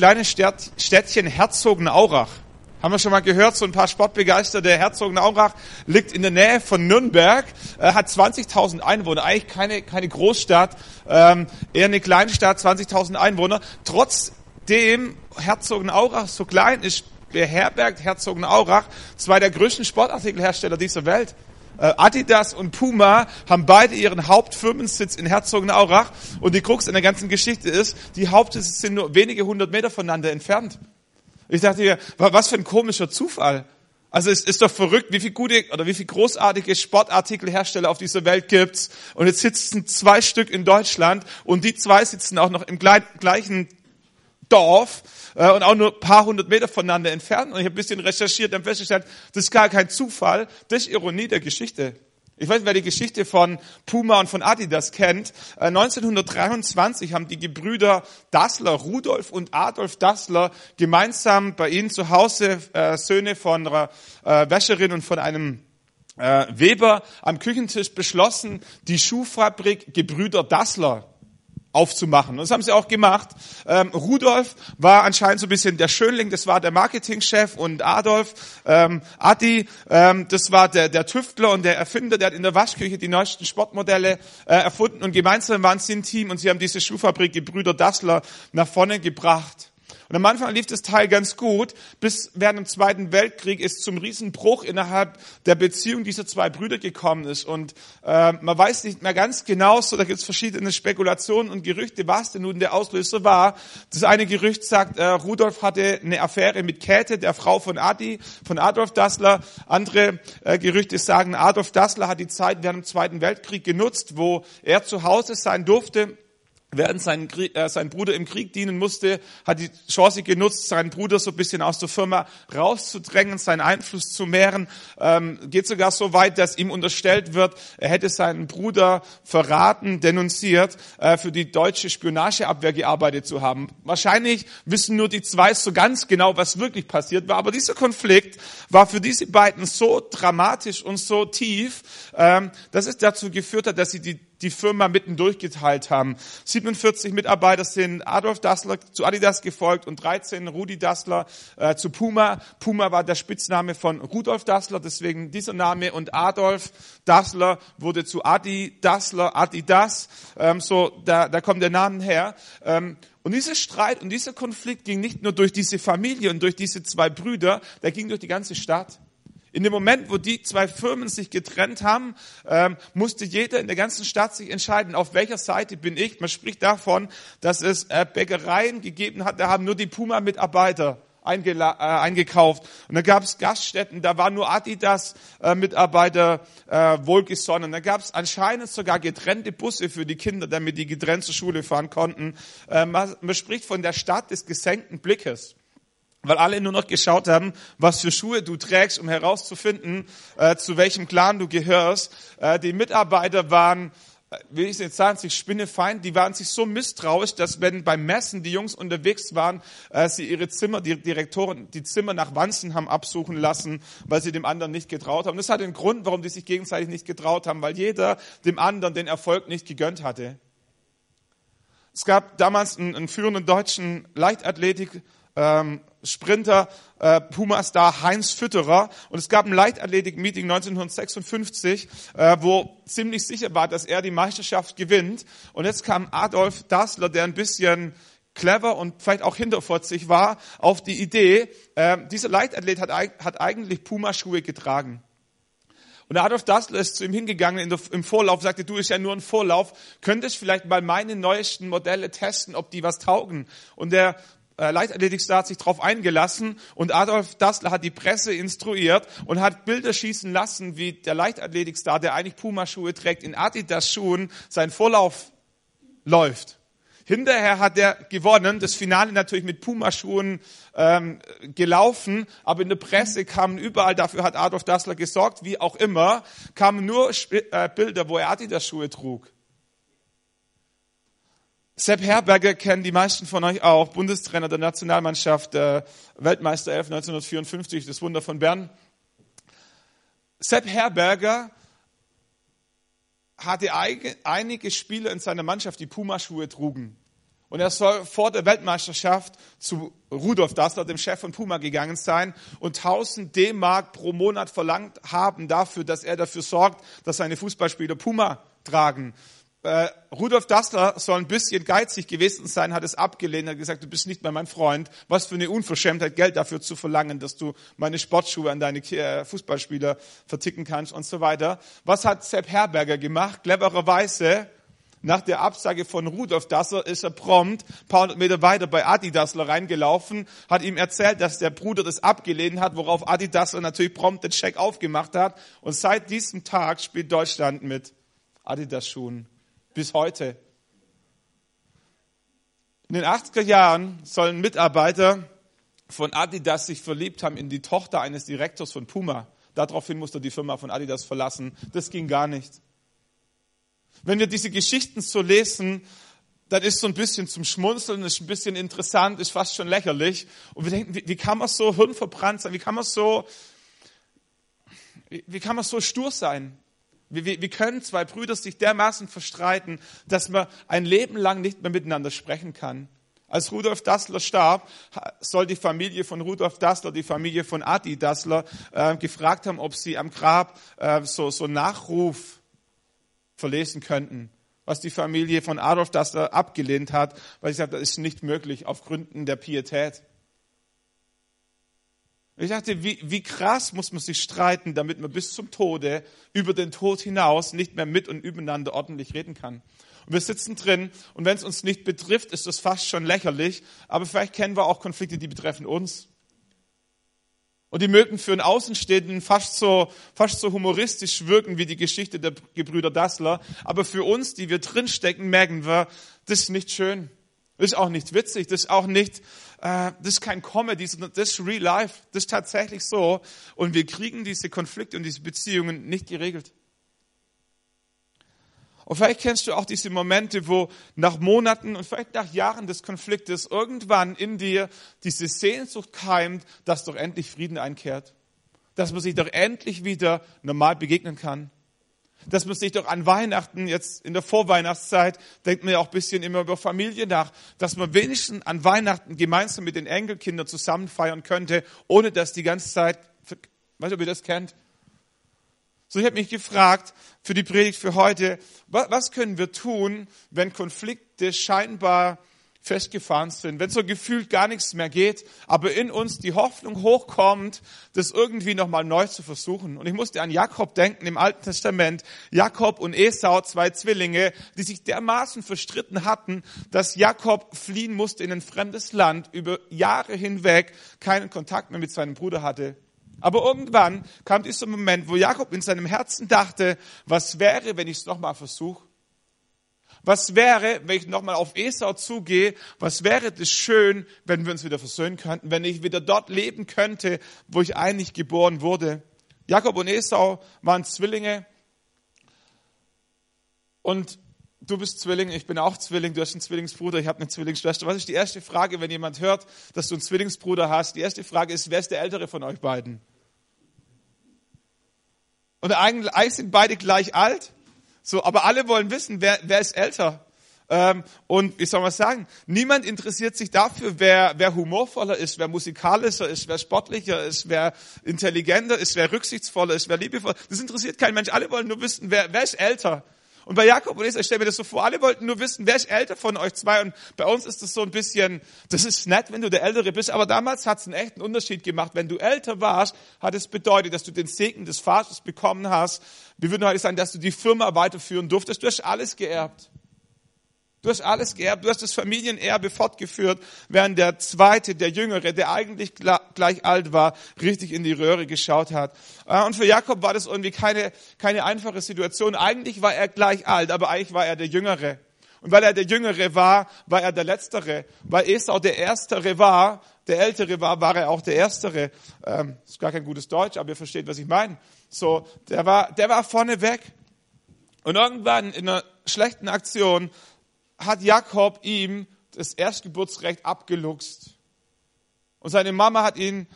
kleine Städtchen Herzogenaurach. Haben wir schon mal gehört, so ein paar Sportbegeisterte. Herzogenaurach liegt in der Nähe von Nürnberg, äh, hat 20.000 Einwohner, eigentlich keine, keine Großstadt, ähm, eher eine Kleinstadt, 20.000 Einwohner. Trotzdem Herzogenaurach so klein ist, beherbergt Herzogenaurach zwei der größten Sportartikelhersteller dieser Welt. Äh, Adidas und Puma haben beide ihren Hauptfirmensitz in Herzogenaurach und die Krux in der ganzen Geschichte ist, die Hauptsitze sind nur wenige hundert Meter voneinander entfernt. Ich dachte mir, was für ein komischer Zufall. Also es ist doch verrückt, wie viel gute oder wie viel großartige Sportartikelhersteller auf dieser Welt gibt's. Und jetzt sitzen zwei Stück in Deutschland und die zwei sitzen auch noch im gleichen Dorf äh, und auch nur ein paar hundert Meter voneinander entfernt. Und ich habe ein bisschen recherchiert und festgestellt, das ist gar kein Zufall, das ist Ironie der Geschichte. Ich weiß nicht, wer die Geschichte von Puma und von Adidas kennt. 1923 äh, haben die Gebrüder Dassler, Rudolf und Adolf Dassler, gemeinsam bei ihnen zu Hause äh, Söhne von einer äh, Wäscherin und von einem äh, Weber am Küchentisch beschlossen, die Schuhfabrik Gebrüder Dassler aufzumachen. Und das haben sie auch gemacht. Ähm, Rudolf war anscheinend so ein bisschen der Schönling, das war der Marketingchef und Adolf, ähm, Adi, ähm, das war der, der Tüftler und der Erfinder, der hat in der Waschküche die neuesten Sportmodelle äh, erfunden und gemeinsam waren sie ein Team und sie haben diese Schuhfabrik, die Brüder Dassler, nach vorne gebracht. Und am Anfang lief das Teil ganz gut, bis während dem Zweiten Weltkrieg es zum Riesenbruch innerhalb der Beziehung dieser zwei Brüder gekommen ist. Und äh, man weiß nicht mehr ganz genau, so da gibt es verschiedene Spekulationen und Gerüchte, was denn nun der Auslöser war. Das eine Gerücht sagt, äh, Rudolf hatte eine Affäre mit Käthe, der Frau von Adi, von Adolf Dassler. Andere äh, Gerüchte sagen, Adolf Dassler hat die Zeit während dem Zweiten Weltkrieg genutzt, wo er zu Hause sein durfte während sein, äh, sein Bruder im Krieg dienen musste, hat die Chance genutzt, seinen Bruder so ein bisschen aus der Firma rauszudrängen, seinen Einfluss zu mehren. Ähm, geht sogar so weit, dass ihm unterstellt wird, er hätte seinen Bruder verraten, denunziert, äh, für die deutsche Spionageabwehr gearbeitet zu haben. Wahrscheinlich wissen nur die zwei so ganz genau, was wirklich passiert war. Aber dieser Konflikt war für diese beiden so dramatisch und so tief, ähm, dass es dazu geführt hat, dass sie die die Firma mitten durchgeteilt haben. 47 Mitarbeiter sind Adolf Dassler zu Adidas gefolgt und 13 Rudi Dassler äh, zu Puma. Puma war der Spitzname von Rudolf Dassler, deswegen dieser Name und Adolf Dassler wurde zu Adi Dassler, Adidas. Ähm, so, da, da kommt der Name her. Ähm, und dieser Streit und dieser Konflikt ging nicht nur durch diese Familie und durch diese zwei Brüder, der ging durch die ganze Stadt. In dem Moment, wo die zwei Firmen sich getrennt haben, ähm, musste jeder in der ganzen Stadt sich entscheiden, auf welcher Seite bin ich. Man spricht davon, dass es äh, Bäckereien gegeben hat, da haben nur die Puma-Mitarbeiter äh, eingekauft. Und da gab es Gaststätten, da waren nur Adidas-Mitarbeiter äh, wohlgesonnen. Da gab es anscheinend sogar getrennte Busse für die Kinder, damit die getrennt zur Schule fahren konnten. Äh, man, man spricht von der Stadt des gesenkten Blickes weil alle nur noch geschaut haben, was für Schuhe du trägst, um herauszufinden, äh, zu welchem Clan du gehörst. Äh, die Mitarbeiter waren, äh, will ich jetzt sagen, sich spinnefeind, die waren sich so misstrauisch, dass wenn beim Messen die Jungs unterwegs waren, äh, sie ihre Zimmer, die Direktoren, die Zimmer nach Wanzen haben absuchen lassen, weil sie dem anderen nicht getraut haben. Das hat den Grund, warum die sich gegenseitig nicht getraut haben, weil jeder dem anderen den Erfolg nicht gegönnt hatte. Es gab damals einen, einen führenden deutschen Leichtathletik, ähm, Sprinter, äh, Puma-Star Heinz Fütterer. Und es gab ein Leichtathletik-Meeting 1956, äh, wo ziemlich sicher war, dass er die Meisterschaft gewinnt. Und jetzt kam Adolf Dassler, der ein bisschen clever und vielleicht auch hinterfotzig war, auf die Idee, äh, dieser Leichtathlet hat, hat eigentlich Puma-Schuhe getragen. Und Adolf Dassler ist zu ihm hingegangen im Vorlauf, sagte, du ist ja nur ein Vorlauf, könntest vielleicht mal meine neuesten Modelle testen, ob die was taugen. Und der äh, Leichtathletikstar hat sich darauf eingelassen und Adolf Dassler hat die Presse instruiert und hat Bilder schießen lassen, wie der Leichtathletikstar, der eigentlich Puma-Schuhe trägt, in Adidas-Schuhen seinen Vorlauf läuft. Hinterher hat er gewonnen, das Finale natürlich mit Pumaschuhen ähm, gelaufen, aber in der Presse kamen überall, dafür hat Adolf Dassler gesorgt, wie auch immer, kamen nur äh, Bilder, wo er Adidas-Schuhe trug. Sepp Herberger kennen die meisten von euch auch, Bundestrainer der Nationalmannschaft, äh, Weltmeister 11 1954, das Wunder von Bern. Sepp Herberger hatte einige Spieler in seiner Mannschaft, die Pumaschuhe trugen. Und er soll vor der Weltmeisterschaft zu Rudolf Dassler, dem Chef von Puma, gegangen sein und 1000 D-Mark pro Monat verlangt haben dafür, dass er dafür sorgt, dass seine Fußballspieler Puma tragen. Äh, Rudolf Dassler soll ein bisschen geizig gewesen sein, hat es abgelehnt, hat gesagt, du bist nicht mehr mein Freund. Was für eine Unverschämtheit, Geld dafür zu verlangen, dass du meine Sportschuhe an deine äh, Fußballspieler verticken kannst und so weiter. Was hat Sepp Herberger gemacht? Clevererweise nach der Absage von Rudolf Dassler ist er prompt ein paar hundert Meter weiter bei Adi Dassler reingelaufen, hat ihm erzählt, dass der Bruder das abgelehnt hat, worauf Adi Dassler natürlich prompt den Check aufgemacht hat. Und seit diesem Tag spielt Deutschland mit Adidas-Schuhen. Bis heute. In den 80er Jahren sollen Mitarbeiter von Adidas sich verliebt haben in die Tochter eines Direktors von Puma. Daraufhin musste die Firma von Adidas verlassen. Das ging gar nicht. Wenn wir diese Geschichten so lesen, dann ist so ein bisschen zum Schmunzeln, ist ein bisschen interessant, ist fast schon lächerlich. Und wir denken, wie, wie kann man so hirnverbrannt sein? Wie kann man so, wie, wie kann man so stur sein? Wie, wie, wie können zwei Brüder sich dermaßen verstreiten, dass man ein Leben lang nicht mehr miteinander sprechen kann? Als Rudolf Dassler starb, soll die Familie von Rudolf Dassler, die Familie von Adi Dassler, äh, gefragt haben, ob sie am Grab äh, so, so Nachruf verlesen könnten, was die Familie von Adolf Dassler abgelehnt hat, weil sie sagt, das ist nicht möglich auf Gründen der Pietät. Ich dachte, wie, wie krass muss man sich streiten, damit man bis zum Tode, über den Tod hinaus, nicht mehr mit und übereinander ordentlich reden kann. Und wir sitzen drin und wenn es uns nicht betrifft, ist das fast schon lächerlich, aber vielleicht kennen wir auch Konflikte, die betreffen uns. Und die mögen für einen Außenstehenden fast so, fast so humoristisch wirken wie die Geschichte der Gebrüder Dassler. Aber für uns, die wir drinstecken, merken wir, das ist nicht schön. Das ist auch nicht witzig. Das ist auch nicht, äh, das ist kein Comedy, sondern das ist real life. Das ist tatsächlich so. Und wir kriegen diese Konflikte und diese Beziehungen nicht geregelt. Und vielleicht kennst du auch diese Momente, wo nach Monaten und vielleicht nach Jahren des Konfliktes irgendwann in dir diese Sehnsucht keimt, dass doch endlich Frieden einkehrt. Dass man sich doch endlich wieder normal begegnen kann. Dass man sich doch an Weihnachten, jetzt in der Vorweihnachtszeit, denkt man ja auch ein bisschen immer über Familie nach, dass man wenigstens an Weihnachten gemeinsam mit den Enkelkindern zusammen feiern könnte, ohne dass die ganze Zeit, weißt du, ob ihr das kennt? So, ich habe mich gefragt für die Predigt für heute, was können wir tun, wenn Konflikte scheinbar festgefahren sind, wenn so gefühlt gar nichts mehr geht, aber in uns die Hoffnung hochkommt, das irgendwie nochmal neu zu versuchen. Und ich musste an Jakob denken im Alten Testament. Jakob und Esau, zwei Zwillinge, die sich dermaßen verstritten hatten, dass Jakob fliehen musste in ein fremdes Land, über Jahre hinweg keinen Kontakt mehr mit seinem Bruder hatte. Aber irgendwann kam dieser Moment, wo Jakob in seinem Herzen dachte, was wäre, wenn ich es nochmal versuche? Was wäre, wenn ich nochmal auf Esau zugehe? Was wäre das schön, wenn wir uns wieder versöhnen könnten, wenn ich wieder dort leben könnte, wo ich eigentlich geboren wurde? Jakob und Esau waren Zwillinge. Und du bist Zwilling, ich bin auch Zwilling, du hast einen Zwillingsbruder, ich habe eine Zwillingsschwester. Was ist die erste Frage, wenn jemand hört, dass du einen Zwillingsbruder hast? Die erste Frage ist, wer ist der Ältere von euch beiden? Und eigentlich, sind beide gleich alt. So, aber alle wollen wissen, wer, wer ist älter. Ähm, und wie soll man sagen? Niemand interessiert sich dafür, wer, wer humorvoller ist, wer musikalischer ist, wer sportlicher ist, wer intelligenter ist, wer rücksichtsvoller ist, wer liebevoller. Das interessiert kein Mensch. Alle wollen nur wissen, wer, wer ist älter. Und bei Jakob und Esau, ich stelle mir das so vor, alle wollten nur wissen, wer ist älter von euch zwei. Und bei uns ist das so ein bisschen, das ist nett, wenn du der Ältere bist, aber damals hat es einen echten Unterschied gemacht. Wenn du älter warst, hat es bedeutet, dass du den Segen des Vaters bekommen hast. Wir würden heute sagen, dass du die Firma weiterführen durftest. Du hast alles geerbt. Du hast alles geerbt, du hast das Familienerbe fortgeführt, während der zweite, der Jüngere, der eigentlich gleich alt war, richtig in die Röhre geschaut hat. Äh, und für Jakob war das irgendwie keine, keine einfache Situation. Eigentlich war er gleich alt, aber eigentlich war er der Jüngere. Und weil er der Jüngere war, war er der Letztere. Weil Esau der Erstere war, der Ältere war, war er auch der Erstere. Ähm, ist gar kein gutes Deutsch, aber ihr versteht, was ich meine. So, der war, der war vorne weg. Und irgendwann in einer schlechten Aktion hat Jakob ihm das Erstgeburtsrecht abgeluchst. Und seine Mama hat ihn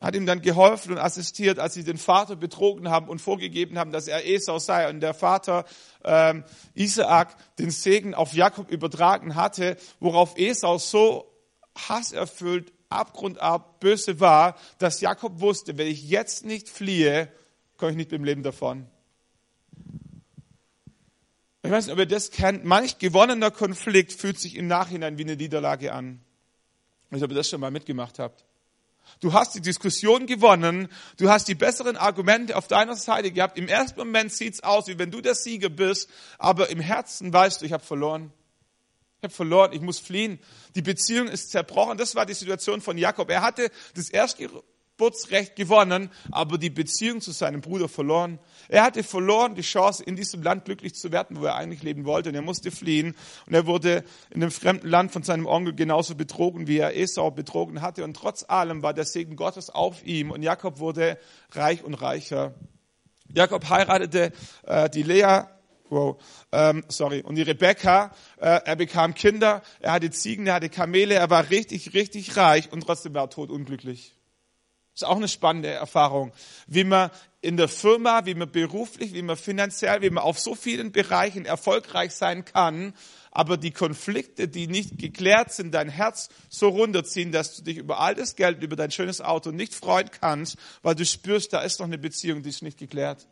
hat ihm dann geholfen und assistiert, als sie den Vater betrogen haben und vorgegeben haben, dass er Esau sei. Und der Vater ähm, Isaak den Segen auf Jakob übertragen hatte, worauf Esau so hasserfüllt, abgrundab böse war, dass Jakob wusste, wenn ich jetzt nicht fliehe, komme ich nicht mit dem Leben davon. Ich weiß nicht, ob ihr das kennt. Manch gewonnener Konflikt fühlt sich im Nachhinein wie eine Niederlage an. Ich weiß nicht, ob ihr das schon mal mitgemacht habt. Du hast die Diskussion gewonnen, du hast die besseren Argumente auf deiner Seite gehabt. Im ersten Moment sieht's aus, wie wenn du der Sieger bist, aber im Herzen weißt du, ich habe verloren. Ich habe verloren, ich muss fliehen. Die Beziehung ist zerbrochen. Das war die Situation von Jakob. Er hatte das Erstgeburtsrecht gewonnen, aber die Beziehung zu seinem Bruder verloren. Er hatte verloren die Chance, in diesem Land glücklich zu werden, wo er eigentlich leben wollte. Und er musste fliehen. Und er wurde in einem fremden Land von seinem Onkel genauso betrogen, wie er Esau betrogen hatte. Und trotz allem war der Segen Gottes auf ihm. Und Jakob wurde reich und reicher. Jakob heiratete äh, die Lea, Wow, ähm, sorry. Und die Rebecca, äh, er bekam Kinder, er hatte Ziegen, er hatte Kamele, er war richtig, richtig reich und trotzdem war er totunglücklich. Das ist auch eine spannende Erfahrung, wie man in der Firma, wie man beruflich, wie man finanziell, wie man auf so vielen Bereichen erfolgreich sein kann, aber die Konflikte, die nicht geklärt sind, dein Herz so runterziehen, dass du dich über all das Geld, über dein schönes Auto nicht freuen kannst, weil du spürst, da ist noch eine Beziehung, die ist nicht geklärt.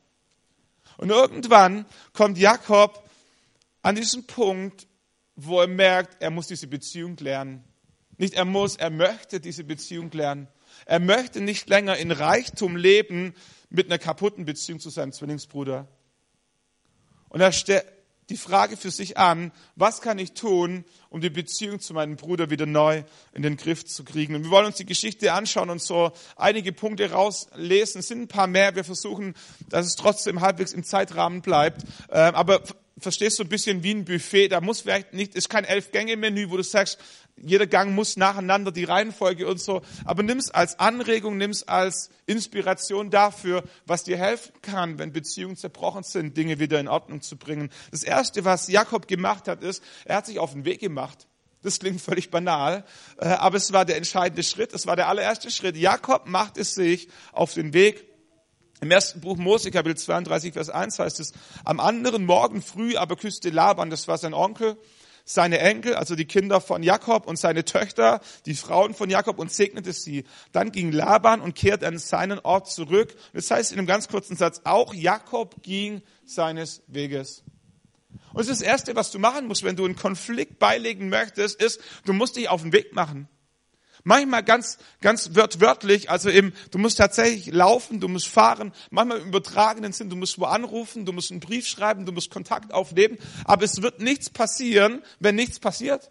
Und irgendwann kommt Jakob an diesen Punkt, wo er merkt, er muss diese Beziehung lernen. Nicht er muss, er möchte diese Beziehung lernen. Er möchte nicht länger in Reichtum leben mit einer kaputten Beziehung zu seinem Zwillingsbruder. Und er stellt die Frage für sich an, was kann ich tun, um die Beziehung zu meinem Bruder wieder neu in den Griff zu kriegen. Und wir wollen uns die Geschichte anschauen und so einige Punkte rauslesen. Es sind ein paar mehr. Wir versuchen, dass es trotzdem halbwegs im Zeitrahmen bleibt. Ähm, aber verstehst du ein bisschen wie ein Buffet. Da muss vielleicht nicht, ist kein Elf-Gänge-Menü, wo du sagst, jeder Gang muss nacheinander die Reihenfolge und so. Aber nimm es als Anregung, nimm es als Inspiration dafür, was dir helfen kann, wenn Beziehungen zerbrochen sind, Dinge wieder in Ordnung zu bringen. Das erste, was Jakob gemacht hat, ist, er hat sich auf den Weg gemacht. Das klingt völlig banal, äh, aber es war der entscheidende Schritt. Es war der allererste Schritt. Jakob macht es sich auf den Weg im ersten Buch Mose, Kapitel 32, Vers 1 heißt es, am anderen Morgen früh aber küsste Laban, das war sein Onkel, seine Enkel, also die Kinder von Jakob und seine Töchter, die Frauen von Jakob und segnete sie. Dann ging Laban und kehrte an seinen Ort zurück. Das heißt in einem ganz kurzen Satz, auch Jakob ging seines Weges. Und das Erste, was du machen musst, wenn du einen Konflikt beilegen möchtest, ist, du musst dich auf den Weg machen. Manchmal ganz, ganz wörtlich, also eben, du musst tatsächlich laufen, du musst fahren, manchmal im übertragenen Sinn, du musst wo anrufen, du musst einen Brief schreiben, du musst Kontakt aufnehmen, aber es wird nichts passieren, wenn nichts passiert.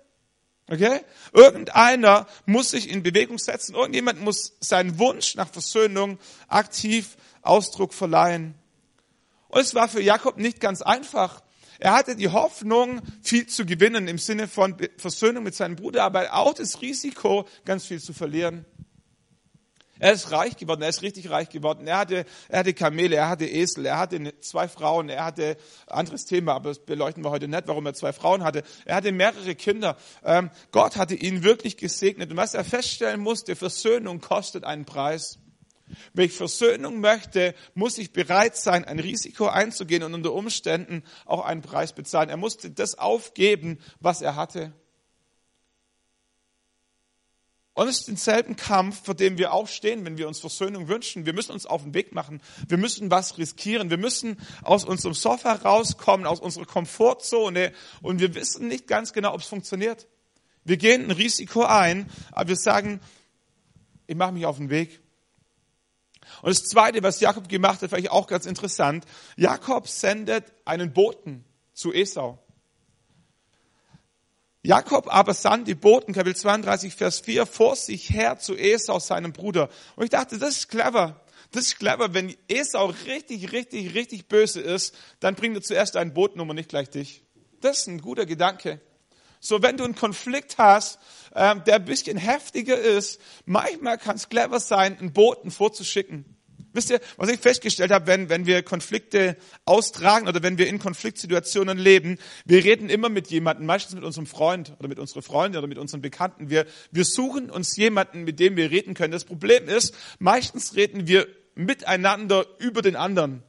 Okay? Irgendeiner muss sich in Bewegung setzen, irgendjemand muss seinen Wunsch nach Versöhnung aktiv Ausdruck verleihen. Und es war für Jakob nicht ganz einfach, er hatte die Hoffnung, viel zu gewinnen im Sinne von Versöhnung mit seinem Bruder, aber auch das Risiko, ganz viel zu verlieren. Er ist reich geworden, er ist richtig reich geworden. Er hatte, er hatte Kamele, er hatte Esel, er hatte zwei Frauen, er hatte anderes Thema, aber das beleuchten wir heute nicht, warum er zwei Frauen hatte. Er hatte mehrere Kinder. Ähm, Gott hatte ihn wirklich gesegnet. Und was er feststellen musste, Versöhnung kostet einen Preis. Wenn ich Versöhnung möchte, muss ich bereit sein, ein Risiko einzugehen und unter Umständen auch einen Preis bezahlen. Er musste das aufgeben, was er hatte. Und es ist denselben Kampf, vor dem wir auch stehen, wenn wir uns Versöhnung wünschen. Wir müssen uns auf den Weg machen. Wir müssen was riskieren. Wir müssen aus unserem Sofa rauskommen, aus unserer Komfortzone. Und wir wissen nicht ganz genau, ob es funktioniert. Wir gehen ein Risiko ein, aber wir sagen, ich mache mich auf den Weg. Und das Zweite, was Jakob gemacht hat, vielleicht auch ganz interessant. Jakob sendet einen Boten zu Esau. Jakob aber sandt die Boten, Kapitel 32, Vers 4, vor sich her zu Esau, seinem Bruder. Und ich dachte, das ist clever. Das ist clever. Wenn Esau richtig, richtig, richtig böse ist, dann bringt er zuerst einen Boten um und nicht gleich dich. Das ist ein guter Gedanke. So, wenn du einen Konflikt hast, ähm, der ein bisschen heftiger ist, manchmal kann es clever sein, einen Boten vorzuschicken. Wisst ihr, was ich festgestellt habe, wenn, wenn wir Konflikte austragen oder wenn wir in Konfliktsituationen leben, wir reden immer mit jemandem, meistens mit unserem Freund oder mit unserer Freundin oder mit unseren Bekannten. Wir, wir suchen uns jemanden, mit dem wir reden können. Das Problem ist, meistens reden wir miteinander über den anderen.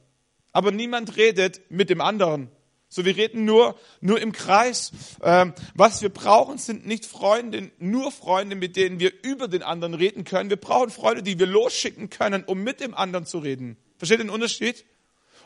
Aber niemand redet mit dem anderen. So, wir reden nur, nur im Kreis. Ähm, was wir brauchen, sind nicht Freunde, nur Freunde, mit denen wir über den anderen reden können. Wir brauchen Freunde, die wir losschicken können, um mit dem anderen zu reden. Versteht den Unterschied?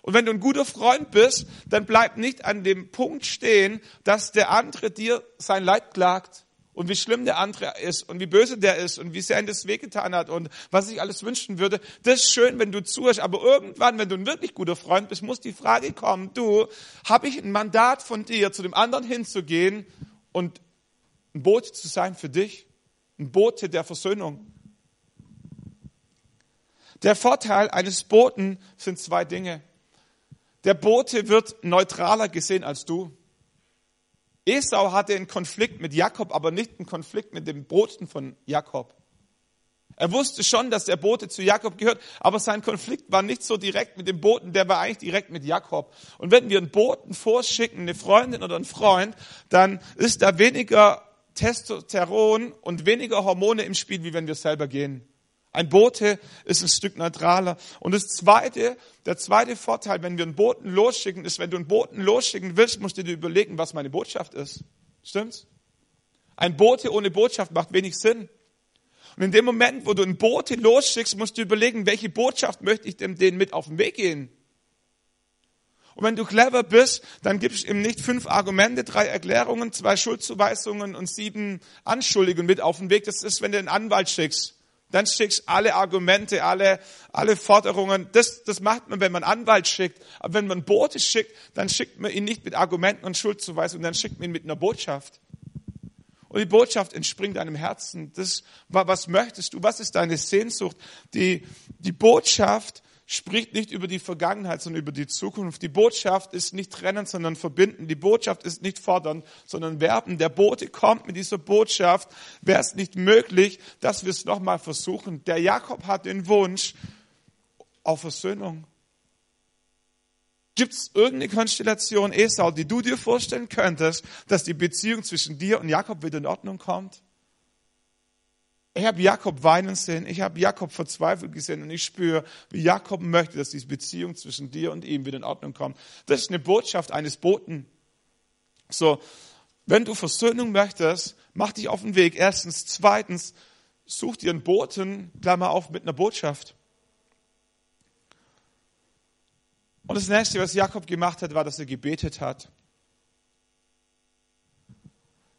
Und wenn du ein guter Freund bist, dann bleib nicht an dem Punkt stehen, dass der andere dir sein Leid klagt und wie schlimm der andere ist und wie böse der ist und wie sehr ihn das wehgetan hat und was ich alles wünschen würde. Das ist schön, wenn du zuhörst, aber irgendwann, wenn du ein wirklich guter Freund bist, muss die Frage kommen, du, habe ich ein Mandat von dir, zu dem anderen hinzugehen und ein Bote zu sein für dich? Ein Bote der Versöhnung. Der Vorteil eines Boten sind zwei Dinge. Der Bote wird neutraler gesehen als du. Esau hatte einen Konflikt mit Jakob, aber nicht einen Konflikt mit dem Boten von Jakob. Er wusste schon, dass der Bote zu Jakob gehört, aber sein Konflikt war nicht so direkt mit dem Boten, der war eigentlich direkt mit Jakob. Und wenn wir einen Boten vorschicken, eine Freundin oder einen Freund, dann ist da weniger Testosteron und weniger Hormone im Spiel, wie wenn wir selber gehen. Ein Bote ist ein Stück neutraler. Und das zweite, der zweite Vorteil, wenn wir einen Boten losschicken, ist, wenn du einen Boten losschicken willst, musst du dir überlegen, was meine Botschaft ist. Stimmt's? Ein Bote ohne Botschaft macht wenig Sinn. Und in dem Moment, wo du einen Bote losschickst, musst du überlegen, welche Botschaft möchte ich dem denen mit auf den Weg gehen? Und wenn du clever bist, dann gibst du ihm nicht fünf Argumente, drei Erklärungen, zwei Schuldzuweisungen und sieben Anschuldigungen mit auf den Weg. Das ist, wenn du einen Anwalt schickst dann schickst alle Argumente, alle, alle Forderungen. Das, das macht man, wenn man Anwalt schickt. Aber wenn man Bote schickt, dann schickt man ihn nicht mit Argumenten und Schuldzuweisungen, dann schickt man ihn mit einer Botschaft. Und die Botschaft entspringt deinem Herzen. Das, was möchtest du? Was ist deine Sehnsucht? Die, die Botschaft spricht nicht über die Vergangenheit, sondern über die Zukunft. Die Botschaft ist nicht trennend, sondern verbinden. Die Botschaft ist nicht fordern, sondern werben. Der Bote kommt mit dieser Botschaft. Wäre es nicht möglich, dass wir es nochmal versuchen? Der Jakob hat den Wunsch auf Versöhnung. Gibt es irgendeine Konstellation, Esau, die du dir vorstellen könntest, dass die Beziehung zwischen dir und Jakob wieder in Ordnung kommt? Ich habe Jakob weinen sehen, ich habe Jakob verzweifelt gesehen und ich spüre, wie Jakob möchte, dass diese Beziehung zwischen dir und ihm wieder in Ordnung kommt. Das ist eine Botschaft eines Boten. So, wenn du Versöhnung möchtest, mach dich auf den Weg. Erstens. Zweitens, such dir einen Boten, Klammer auf, mit einer Botschaft. Und das nächste, was Jakob gemacht hat, war, dass er gebetet hat.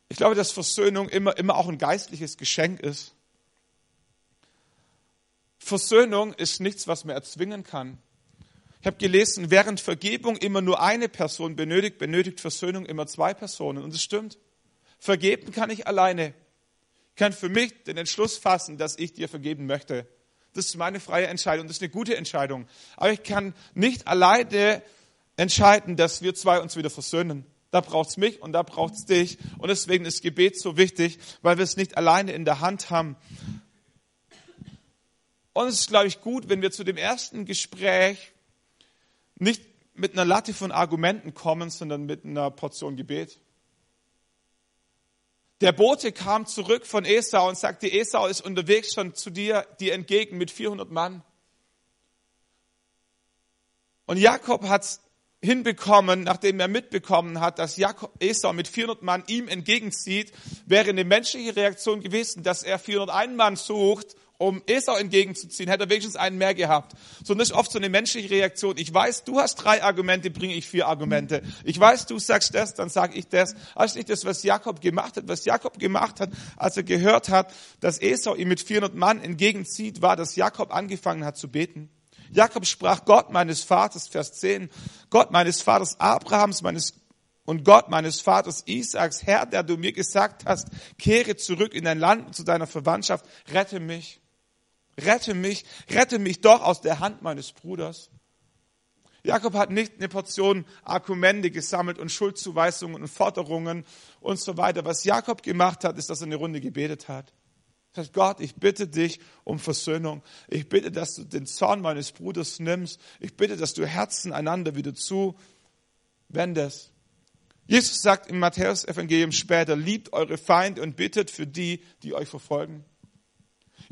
Ich glaube, dass Versöhnung immer, immer auch ein geistliches Geschenk ist. Versöhnung ist nichts, was man erzwingen kann. Ich habe gelesen, während Vergebung immer nur eine Person benötigt, benötigt Versöhnung immer zwei Personen. Und es stimmt. Vergeben kann ich alleine. Ich kann für mich den Entschluss fassen, dass ich dir vergeben möchte. Das ist meine freie Entscheidung. Das ist eine gute Entscheidung. Aber ich kann nicht alleine entscheiden, dass wir zwei uns wieder versöhnen. Da braucht's mich und da braucht's dich. Und deswegen ist Gebet so wichtig, weil wir es nicht alleine in der Hand haben. Und es ist, glaube ich, gut, wenn wir zu dem ersten Gespräch nicht mit einer Latte von Argumenten kommen, sondern mit einer Portion Gebet. Der Bote kam zurück von Esau und sagte, Esau ist unterwegs schon zu dir, dir entgegen mit 400 Mann. Und Jakob hat hinbekommen, nachdem er mitbekommen hat, dass Jakob, Esau mit 400 Mann ihm entgegenzieht, wäre eine menschliche Reaktion gewesen, dass er 401 Mann sucht um Esau entgegenzuziehen, hätte er wenigstens einen mehr gehabt. So, ist oft so eine menschliche Reaktion. Ich weiß, du hast drei Argumente, bringe ich vier Argumente. Ich weiß, du sagst das, dann sage ich das. Ist nicht das, was Jakob gemacht hat. Was Jakob gemacht hat, als er gehört hat, dass Esau ihm mit 400 Mann entgegenzieht, war, dass Jakob angefangen hat zu beten. Jakob sprach, Gott meines Vaters, Vers 10, Gott meines Vaters Abrahams, meines und Gott meines Vaters Isaaks, Herr, der du mir gesagt hast, kehre zurück in dein Land und zu deiner Verwandtschaft, rette mich. Rette mich, rette mich doch aus der Hand meines Bruders. Jakob hat nicht eine Portion Argumente gesammelt und Schuldzuweisungen und Forderungen und so weiter. Was Jakob gemacht hat, ist, dass er eine Runde gebetet hat. Sagt Gott, ich bitte dich um Versöhnung. Ich bitte, dass du den Zorn meines Bruders nimmst. Ich bitte, dass du Herzen einander wieder zuwendest. Jesus sagt im Matthäus-Evangelium später, liebt eure Feinde und bittet für die, die euch verfolgen.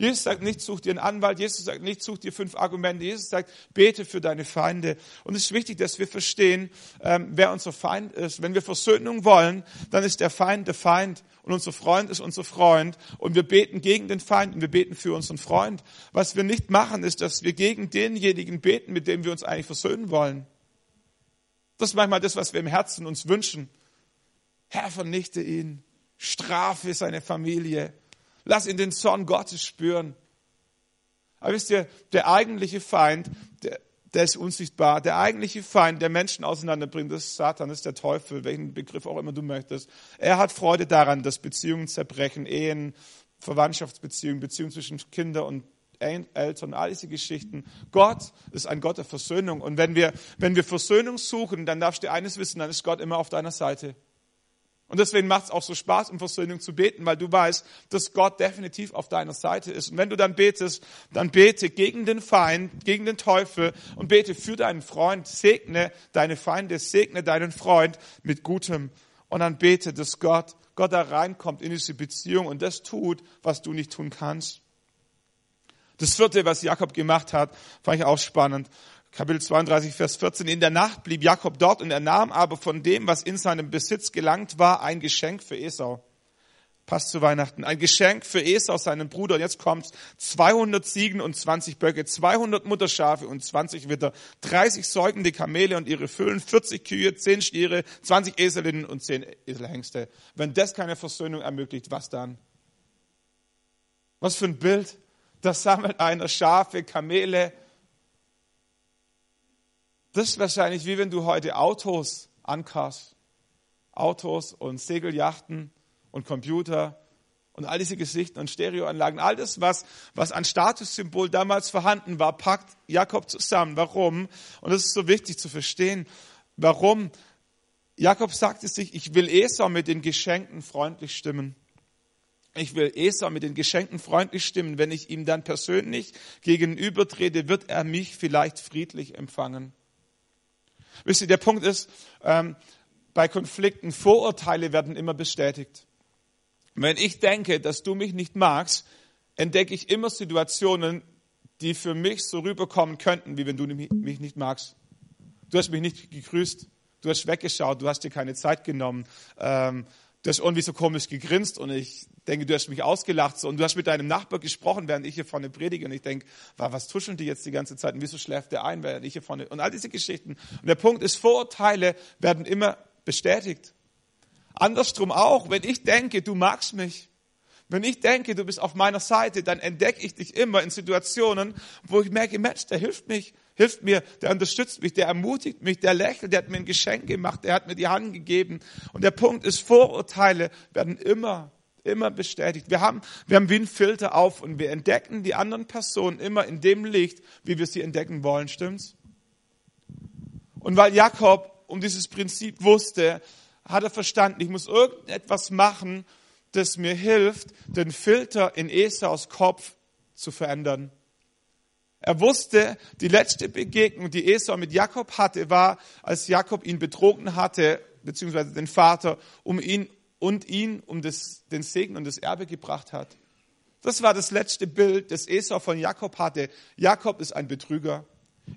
Jesus sagt nicht, such dir einen Anwalt. Jesus sagt nicht, such dir fünf Argumente. Jesus sagt, bete für deine Feinde. Und es ist wichtig, dass wir verstehen, ähm, wer unser Feind ist. Wenn wir Versöhnung wollen, dann ist der Feind der Feind und unser Freund ist unser Freund. Und wir beten gegen den Feind und wir beten für unseren Freund. Was wir nicht machen, ist, dass wir gegen denjenigen beten, mit dem wir uns eigentlich versöhnen wollen. Das ist manchmal das, was wir im Herzen uns wünschen. Herr, vernichte ihn. Strafe seine Familie. Lass ihn den Zorn Gottes spüren. Aber wisst ihr, der eigentliche Feind, der, der ist unsichtbar. Der eigentliche Feind, der Menschen auseinanderbringt, das ist Satan, das ist der Teufel, welchen Begriff auch immer du möchtest. Er hat Freude daran, dass Beziehungen zerbrechen, Ehen, Verwandtschaftsbeziehungen, Beziehungen zwischen Kindern und Eltern, all diese Geschichten. Gott ist ein Gott der Versöhnung. Und wenn wir, wenn wir Versöhnung suchen, dann darfst du eines wissen, dann ist Gott immer auf deiner Seite. Und deswegen macht es auch so Spaß, um Versöhnung zu beten, weil du weißt, dass Gott definitiv auf deiner Seite ist. Und wenn du dann betest, dann bete gegen den Feind, gegen den Teufel und bete für deinen Freund. Segne deine Feinde, segne deinen Freund mit Gutem. Und dann bete, dass Gott, Gott da reinkommt in diese Beziehung und das tut, was du nicht tun kannst. Das vierte, was Jakob gemacht hat, fand ich auch spannend. Kapitel 32, Vers 14. In der Nacht blieb Jakob dort und er nahm aber von dem, was in seinem Besitz gelangt war, ein Geschenk für Esau. Passt zu Weihnachten. Ein Geschenk für Esau, seinen Bruder. Und jetzt kommt's. 200 Ziegen und 20 Böcke, 200 Mutterschafe und 20 Witter, 30 säugende Kamele und ihre Füllen, 40 Kühe, 10 Stiere, 20 Eselinnen und 10 Eselhengste. Wenn das keine Versöhnung ermöglicht, was dann? Was für ein Bild. Da sammelt einer Schafe, Kamele, das ist wahrscheinlich wie wenn du heute Autos ankaufst. Autos und Segeljachten und Computer und all diese Geschichten und Stereoanlagen, all das, was, was an Statussymbol damals vorhanden war, packt Jakob zusammen. Warum? Und das ist so wichtig zu verstehen. Warum? Jakob sagte sich, ich will Esau mit den Geschenken freundlich stimmen. Ich will Esau mit den Geschenken freundlich stimmen. Wenn ich ihm dann persönlich gegenübertrete, wird er mich vielleicht friedlich empfangen. Wisst ihr, der Punkt ist, ähm, bei Konflikten, Vorurteile werden immer bestätigt. Wenn ich denke, dass du mich nicht magst, entdecke ich immer Situationen, die für mich so rüberkommen könnten, wie wenn du mich nicht magst. Du hast mich nicht gegrüßt, du hast weggeschaut, du hast dir keine Zeit genommen, ähm, du hast irgendwie so komisch gegrinst und ich denke, du hast mich ausgelacht so, und du hast mit deinem Nachbar gesprochen, während ich hier vorne predige und ich denke, was tuscheln die jetzt die ganze Zeit und wieso schläft der ein, während ich hier vorne und all diese Geschichten. Und der Punkt ist, Vorurteile werden immer bestätigt. Andersrum auch, wenn ich denke, du magst mich, wenn ich denke, du bist auf meiner Seite, dann entdecke ich dich immer in Situationen, wo ich merke, Mensch, der hilft mich, hilft mir, der unterstützt mich, der ermutigt mich, der lächelt, der hat mir ein Geschenk gemacht, der hat mir die Hand gegeben. Und der Punkt ist, Vorurteile werden immer immer bestätigt. Wir haben, wir haben wie ein Filter auf und wir entdecken die anderen Personen immer in dem Licht, wie wir sie entdecken wollen, stimmt's? Und weil Jakob um dieses Prinzip wusste, hat er verstanden, ich muss irgendetwas machen, das mir hilft, den Filter in Esaus Kopf zu verändern. Er wusste, die letzte Begegnung, die Esau mit Jakob hatte, war, als Jakob ihn betrogen hatte, beziehungsweise den Vater, um ihn und ihn um das, den Segen und das Erbe gebracht hat. Das war das letzte Bild, das Esau von Jakob hatte. Jakob ist ein Betrüger.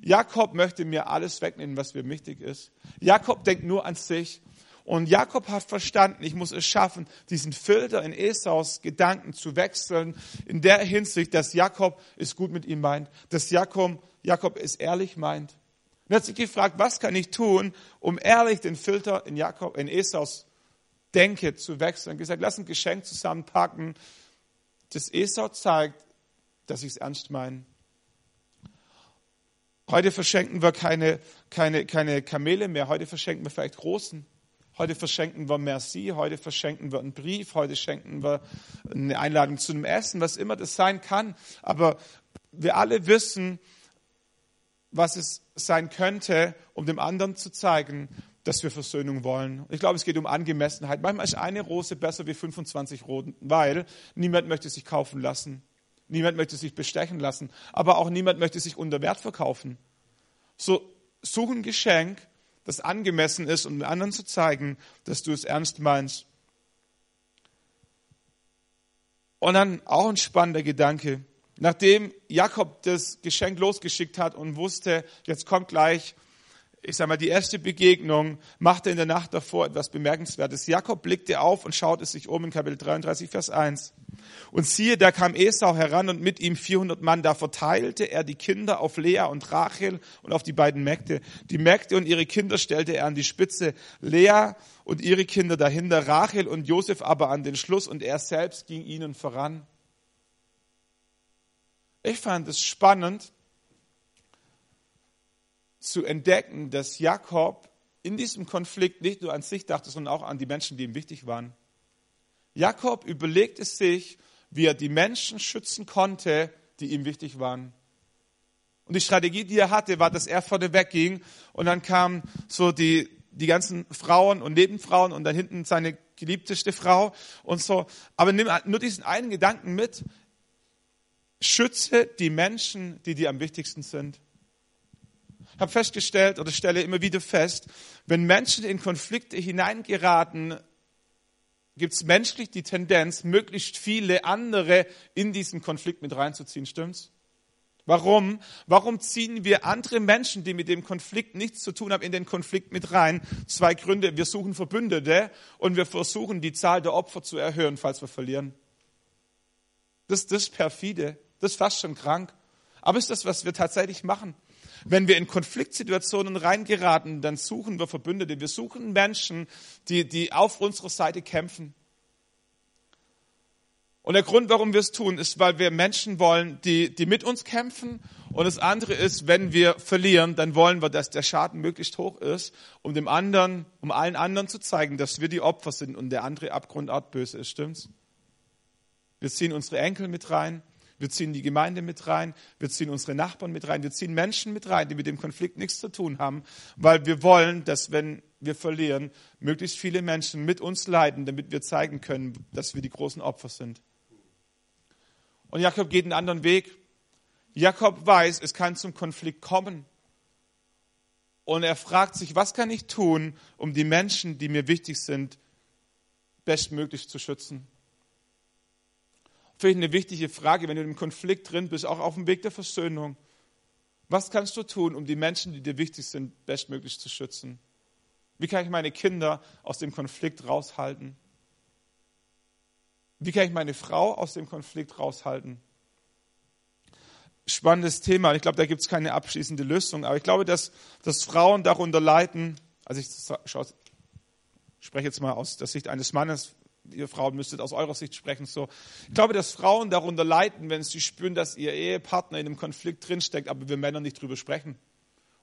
Jakob möchte mir alles wegnehmen, was mir wichtig ist. Jakob denkt nur an sich. Und Jakob hat verstanden, ich muss es schaffen, diesen Filter in Esaus Gedanken zu wechseln, in der Hinsicht, dass Jakob es gut mit ihm meint, dass Jakob, Jakob es ehrlich meint. Und er hat sich gefragt, was kann ich tun, um ehrlich den Filter in Jakob, in Esaus Denke zu wechseln. Und gesagt, lass ein Geschenk zusammenpacken, das Esau zeigt, dass ich es ernst meine. Heute verschenken wir keine, keine, keine Kamele mehr, heute verschenken wir vielleicht Rosen. Heute verschenken wir Merci, heute verschenken wir einen Brief, heute schenken wir eine Einladung zu einem Essen, was immer das sein kann. Aber wir alle wissen, was es sein könnte, um dem anderen zu zeigen, dass wir Versöhnung wollen. Ich glaube, es geht um Angemessenheit. Manchmal ist eine Rose besser wie 25 Roten, weil niemand möchte sich kaufen lassen. Niemand möchte sich bestechen lassen. Aber auch niemand möchte sich unter Wert verkaufen. So, such ein Geschenk, das angemessen ist, um anderen zu zeigen, dass du es ernst meinst. Und dann auch ein spannender Gedanke. Nachdem Jakob das Geschenk losgeschickt hat und wusste, jetzt kommt gleich, ich sag mal, die erste Begegnung, machte in der Nacht davor etwas Bemerkenswertes. Jakob blickte auf und schaute sich um in Kapitel 33, Vers 1. Und siehe, da kam Esau heran und mit ihm 400 Mann. Da verteilte er die Kinder auf Lea und Rachel und auf die beiden Mägde. Die Mägde und ihre Kinder stellte er an die Spitze. Lea und ihre Kinder dahinter, Rachel und Josef aber an den Schluss und er selbst ging ihnen voran. Ich fand es spannend zu entdecken, dass Jakob in diesem Konflikt nicht nur an sich dachte, sondern auch an die Menschen, die ihm wichtig waren. Jakob überlegte sich, wie er die Menschen schützen konnte, die ihm wichtig waren. Und die Strategie, die er hatte, war, dass er vorne wegging und dann kamen so die, die ganzen Frauen und Nebenfrauen und dann hinten seine geliebteste Frau und so. Aber nimm nur diesen einen Gedanken mit. Schütze die Menschen, die dir am wichtigsten sind. Habe festgestellt oder stelle immer wieder fest, wenn Menschen in Konflikte hineingeraten, gibt es menschlich die Tendenz, möglichst viele andere in diesen Konflikt mit reinzuziehen. Stimmt's? Warum? Warum ziehen wir andere Menschen, die mit dem Konflikt nichts zu tun haben, in den Konflikt mit rein? Zwei Gründe. Wir suchen Verbündete und wir versuchen, die Zahl der Opfer zu erhöhen, falls wir verlieren. Das, das ist perfide. Das ist fast schon krank. Aber ist das, was wir tatsächlich machen? Wenn wir in Konfliktsituationen reingeraten, dann suchen wir Verbündete. Wir suchen Menschen, die, die auf unserer Seite kämpfen. Und der Grund, warum wir es tun, ist, weil wir Menschen wollen, die, die mit uns kämpfen. Und das andere ist, wenn wir verlieren, dann wollen wir, dass der Schaden möglichst hoch ist, um dem anderen, um allen anderen zu zeigen, dass wir die Opfer sind und der andere abgrundart böse ist. Stimmt's? Wir ziehen unsere Enkel mit rein. Wir ziehen die Gemeinde mit rein, wir ziehen unsere Nachbarn mit rein, wir ziehen Menschen mit rein, die mit dem Konflikt nichts zu tun haben, weil wir wollen, dass wenn wir verlieren, möglichst viele Menschen mit uns leiden, damit wir zeigen können, dass wir die großen Opfer sind. Und Jakob geht einen anderen Weg. Jakob weiß, es kann zum Konflikt kommen. Und er fragt sich, was kann ich tun, um die Menschen, die mir wichtig sind, bestmöglich zu schützen? Vielleicht eine wichtige Frage, wenn du im Konflikt drin bist, auch auf dem Weg der Versöhnung. Was kannst du tun, um die Menschen, die dir wichtig sind, bestmöglich zu schützen? Wie kann ich meine Kinder aus dem Konflikt raushalten? Wie kann ich meine Frau aus dem Konflikt raushalten? Spannendes Thema. Ich glaube, da gibt es keine abschließende Lösung. Aber ich glaube, dass, dass Frauen darunter leiden. Also ich spreche jetzt mal aus der Sicht eines Mannes ihr Frauen müsstet aus eurer Sicht sprechen, so. Ich glaube, dass Frauen darunter leiden, wenn sie spüren, dass ihr Ehepartner in einem Konflikt drinsteckt, aber wir Männer nicht drüber sprechen.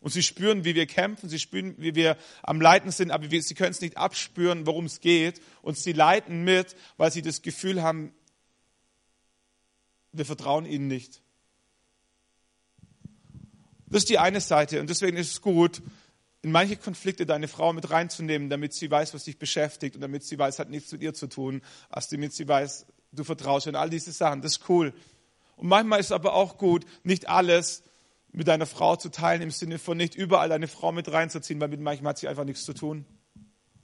Und sie spüren, wie wir kämpfen, sie spüren, wie wir am Leiden sind, aber sie können es nicht abspüren, worum es geht. Und sie leiden mit, weil sie das Gefühl haben, wir vertrauen ihnen nicht. Das ist die eine Seite. Und deswegen ist es gut, in manche Konflikte deine Frau mit reinzunehmen, damit sie weiß, was dich beschäftigt und damit sie weiß, hat nichts mit ihr zu tun, als damit sie weiß, du vertraust und all diese Sachen. Das ist cool. Und manchmal ist es aber auch gut, nicht alles mit deiner Frau zu teilen, im Sinne von nicht überall deine Frau mit reinzuziehen, weil mit manchmal hat sie einfach nichts zu tun.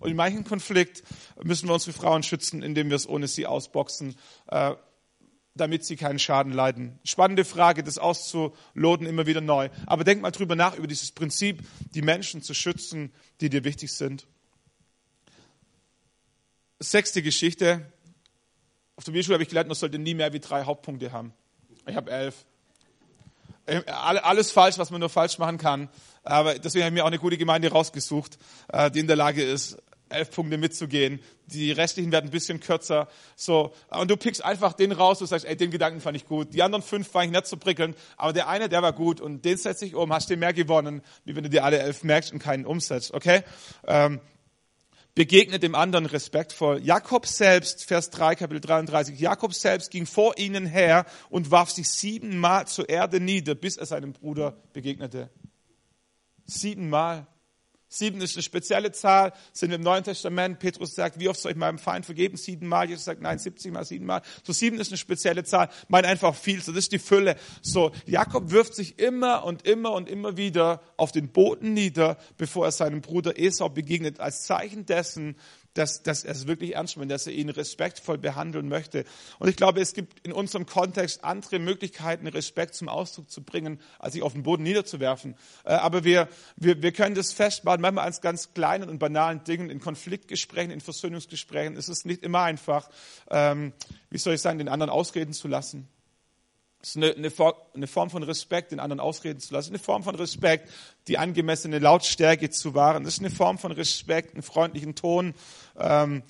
Und in manchen Konflikt müssen wir unsere Frauen schützen, indem wir es ohne sie ausboxen. Äh, damit sie keinen Schaden leiden. Spannende Frage, das auszuloten immer wieder neu. Aber denk mal drüber nach, über dieses Prinzip, die Menschen zu schützen, die dir wichtig sind. Sechste Geschichte. Auf der Bibelschule habe ich gelernt, man sollte nie mehr wie drei Hauptpunkte haben. Ich habe elf. Äh, alles falsch, was man nur falsch machen kann. Aber deswegen habe ich mir auch eine gute Gemeinde rausgesucht, äh, die in der Lage ist, elf Punkte mitzugehen. Die restlichen werden ein bisschen kürzer. So, und du pickst einfach den raus, du sagst, ey, den Gedanken fand ich gut. Die anderen fünf fand ich nicht so prickelnd, aber der eine, der war gut und den setze ich um, hast du mehr gewonnen, wie wenn du dir alle elf merkst und keinen umsetzt, okay? Ähm, begegnet dem anderen respektvoll. Jakob selbst, Vers 3, Kapitel 33, Jakob selbst ging vor ihnen her und warf sich siebenmal zur Erde nieder, bis er seinem Bruder begegnete. Siebenmal. Sieben ist eine spezielle Zahl, sind im Neuen Testament. Petrus sagt, wie oft soll ich meinem Feind vergeben? Siebenmal. Jesus sagt, nein, 70 mal, siebenmal. So sieben ist eine spezielle Zahl. Mein einfach viel. So, das ist die Fülle. So, Jakob wirft sich immer und immer und immer wieder auf den Boden nieder, bevor er seinem Bruder Esau begegnet, als Zeichen dessen, dass, dass er es wirklich ernst meint, dass er ihn respektvoll behandeln möchte. Und ich glaube, es gibt in unserem Kontext andere Möglichkeiten, Respekt zum Ausdruck zu bringen, als sich auf den Boden niederzuwerfen. Äh, aber wir, wir, wir können das festmachen, manchmal als ganz kleinen und banalen Dingen, in Konfliktgesprächen, in Versöhnungsgesprächen ist es nicht immer einfach, ähm, wie soll ich sagen, den anderen ausreden zu lassen. Es ist eine, eine, eine, Form von Respekt, den anderen ausreden zu lassen. Eine Form von Respekt, die angemessene Lautstärke zu wahren. Das ist eine Form von Respekt, einen freundlichen Ton ähm,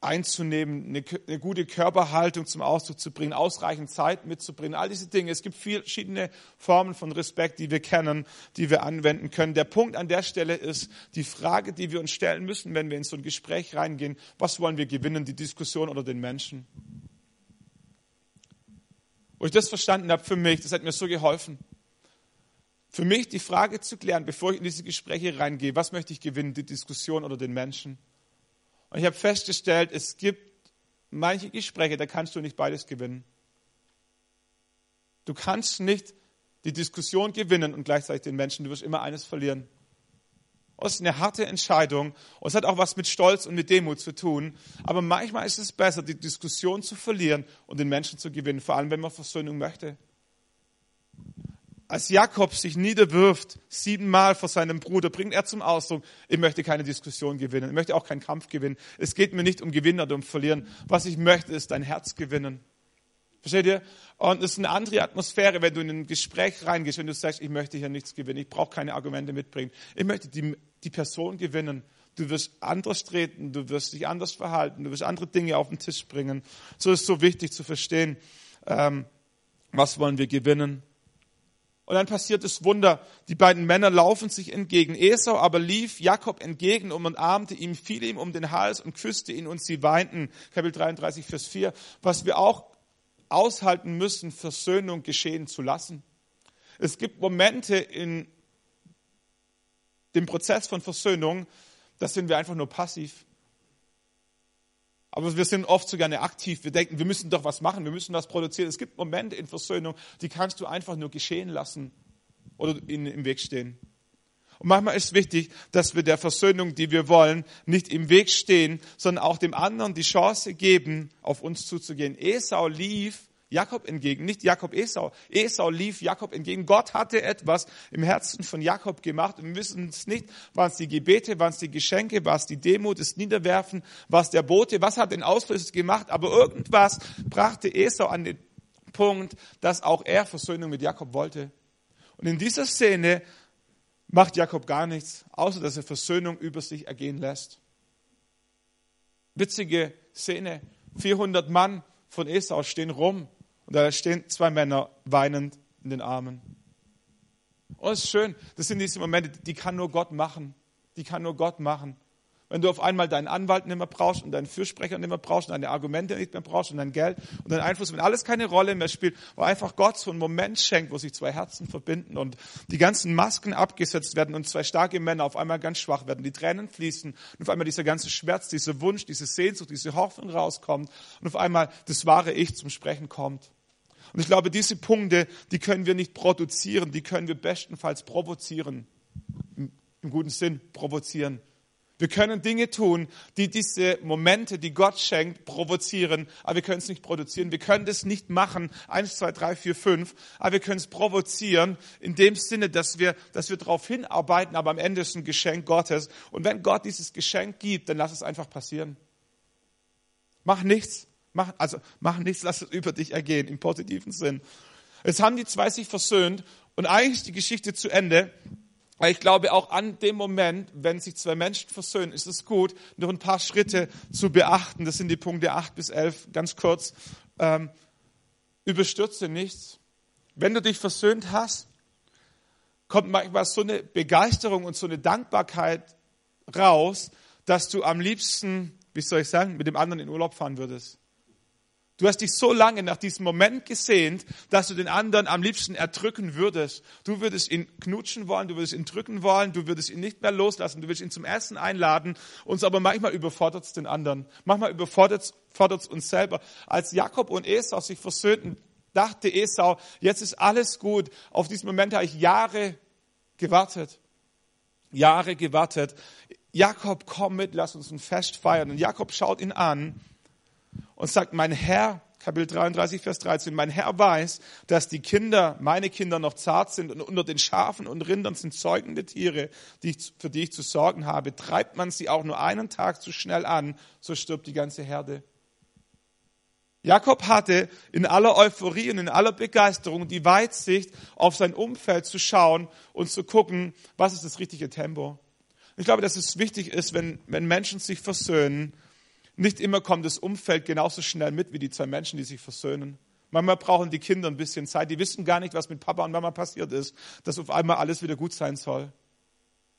einzunehmen, eine, eine gute Körperhaltung zum Ausdruck zu bringen, ausreichend Zeit mitzubringen. All diese Dinge. Es gibt verschiedene Formen von Respekt, die wir kennen, die wir anwenden können. Der Punkt an der Stelle ist die Frage, die wir uns stellen müssen, wenn wir in so ein Gespräch reingehen. Was wollen wir gewinnen, die Diskussion oder den Menschen? Wo ich das verstanden habe für mich, das hat mir so geholfen. Für mich die Frage zu klären, bevor ich in diese Gespräche reingehe, was möchte ich gewinnen, die Diskussion oder den Menschen? Und ich habe festgestellt, es gibt manche Gespräche, da kannst du nicht beides gewinnen. Du kannst nicht die Diskussion gewinnen und gleichzeitig den Menschen. Du wirst immer eines verlieren. Das ist eine harte Entscheidung und es hat auch was mit Stolz und mit Demut zu tun. Aber manchmal ist es besser, die Diskussion zu verlieren und den Menschen zu gewinnen, vor allem wenn man Versöhnung möchte. Als Jakob sich niederwirft, siebenmal vor seinem Bruder, bringt er zum Ausdruck, ich möchte keine Diskussion gewinnen, ich möchte auch keinen Kampf gewinnen. Es geht mir nicht um Gewinnen oder um Verlieren. Was ich möchte, ist dein Herz gewinnen. Versteht ihr? Und es ist eine andere Atmosphäre, wenn du in ein Gespräch reingehst, wenn du sagst, ich möchte hier nichts gewinnen, ich brauche keine Argumente mitbringen. Ich möchte die, die Person gewinnen. Du wirst anders treten, du wirst dich anders verhalten, du wirst andere Dinge auf den Tisch bringen. So ist es so wichtig zu verstehen, ähm, was wollen wir gewinnen. Und dann passiert das Wunder. Die beiden Männer laufen sich entgegen. Esau aber lief Jakob entgegen und umarmte ihn, fiel ihm um den Hals und küsste ihn und sie weinten. Kapitel 33, Vers 4. Was wir auch aushalten müssen, Versöhnung geschehen zu lassen. Es gibt Momente in dem Prozess von Versöhnung, da sind wir einfach nur passiv. Aber wir sind oft so gerne aktiv. Wir denken, wir müssen doch was machen, wir müssen was produzieren. Es gibt Momente in Versöhnung, die kannst du einfach nur geschehen lassen oder ihnen im Weg stehen. Und manchmal ist wichtig, dass wir der Versöhnung, die wir wollen, nicht im Weg stehen, sondern auch dem anderen die Chance geben, auf uns zuzugehen. Esau lief Jakob entgegen, nicht Jakob Esau. Esau lief Jakob entgegen. Gott hatte etwas im Herzen von Jakob gemacht und wir wissen es nicht, waren es die Gebete, waren es die Geschenke, war es die Demut, das Niederwerfen, war es der Bote, was hat den Auslöser gemacht, aber irgendwas brachte Esau an den Punkt, dass auch er Versöhnung mit Jakob wollte. Und in dieser Szene macht Jakob gar nichts, außer dass er Versöhnung über sich ergehen lässt. Witzige Szene. 400 Mann von Esau stehen rum und da stehen zwei Männer weinend in den Armen. Es ist schön, das sind diese Momente, die kann nur Gott machen. Die kann nur Gott machen. Wenn du auf einmal deinen Anwalt nicht mehr brauchst und deinen Fürsprecher nicht mehr brauchst und deine Argumente nicht mehr brauchst und dein Geld und deinen Einfluss, wenn alles keine Rolle mehr spielt, wo einfach Gott so einen Moment schenkt, wo sich zwei Herzen verbinden und die ganzen Masken abgesetzt werden und zwei starke Männer auf einmal ganz schwach werden, die Tränen fließen und auf einmal dieser ganze Schmerz, dieser Wunsch, diese Sehnsucht, diese Hoffnung rauskommt und auf einmal das wahre Ich zum Sprechen kommt. Und ich glaube, diese Punkte, die können wir nicht produzieren, die können wir bestenfalls provozieren. Im guten Sinn provozieren. Wir können Dinge tun, die diese Momente, die Gott schenkt, provozieren, aber wir können es nicht produzieren. Wir können das nicht machen, eins, zwei, drei, vier, fünf, aber wir können es provozieren in dem Sinne, dass wir, dass wir darauf hinarbeiten, aber am Ende ist ein Geschenk Gottes. Und wenn Gott dieses Geschenk gibt, dann lass es einfach passieren. Mach nichts, mach, also mach nichts, lass es über dich ergehen, im positiven Sinn. Jetzt haben die zwei sich versöhnt und eigentlich ist die Geschichte zu Ende. Weil ich glaube, auch an dem Moment, wenn sich zwei Menschen versöhnen, ist es gut, noch ein paar Schritte zu beachten. Das sind die Punkte 8 bis 11, ganz kurz. Ähm, überstürze nichts. Wenn du dich versöhnt hast, kommt manchmal so eine Begeisterung und so eine Dankbarkeit raus, dass du am liebsten, wie soll ich sagen, mit dem anderen in Urlaub fahren würdest. Du hast dich so lange nach diesem Moment gesehnt, dass du den anderen am liebsten erdrücken würdest. Du würdest ihn knutschen wollen, du würdest ihn drücken wollen, du würdest ihn nicht mehr loslassen, du würdest ihn zum Essen einladen. Uns aber manchmal überfordert es den anderen. Manchmal überfordert es uns selber. Als Jakob und Esau sich versöhnten, dachte Esau, jetzt ist alles gut. Auf diesen Moment habe ich Jahre gewartet. Jahre gewartet. Jakob, komm mit, lass uns ein Fest feiern. Und Jakob schaut ihn an und sagt, mein Herr, Kapitel 33, Vers 13, mein Herr weiß, dass die Kinder, meine Kinder noch zart sind und unter den Schafen und Rindern sind zeugende Tiere, die ich, für die ich zu sorgen habe. Treibt man sie auch nur einen Tag zu schnell an, so stirbt die ganze Herde. Jakob hatte in aller Euphorie und in aller Begeisterung die Weitsicht, auf sein Umfeld zu schauen und zu gucken, was ist das richtige Tempo. Ich glaube, dass es wichtig ist, wenn, wenn Menschen sich versöhnen, nicht immer kommt das Umfeld genauso schnell mit wie die zwei Menschen, die sich versöhnen. Manchmal brauchen die Kinder ein bisschen Zeit. Die wissen gar nicht, was mit Papa und Mama passiert ist, dass auf einmal alles wieder gut sein soll.